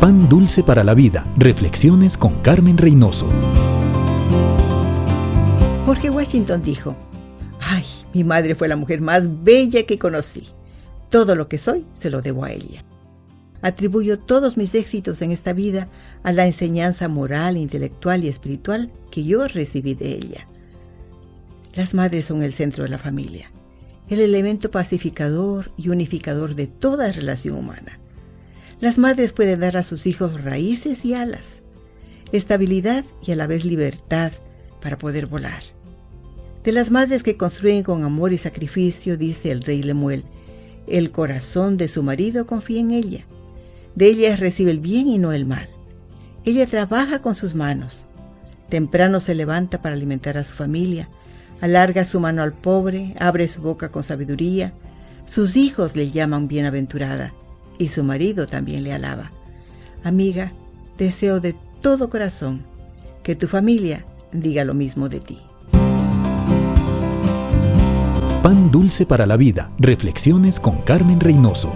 Pan Dulce para la Vida. Reflexiones con Carmen Reynoso. Jorge Washington dijo, ay, mi madre fue la mujer más bella que conocí. Todo lo que soy se lo debo a ella. Atribuyo todos mis éxitos en esta vida a la enseñanza moral, intelectual y espiritual que yo recibí de ella. Las madres son el centro de la familia, el elemento pacificador y unificador de toda relación humana. Las madres pueden dar a sus hijos raíces y alas, estabilidad y a la vez libertad para poder volar. De las madres que construyen con amor y sacrificio, dice el rey Lemuel, el corazón de su marido confía en ella. De ella recibe el bien y no el mal. Ella trabaja con sus manos. Temprano se levanta para alimentar a su familia. Alarga su mano al pobre, abre su boca con sabiduría. Sus hijos le llaman bienaventurada y su marido también le alaba. Amiga, deseo de todo corazón que tu familia diga lo mismo de ti. Pan dulce para la vida. Reflexiones con Carmen Reynoso.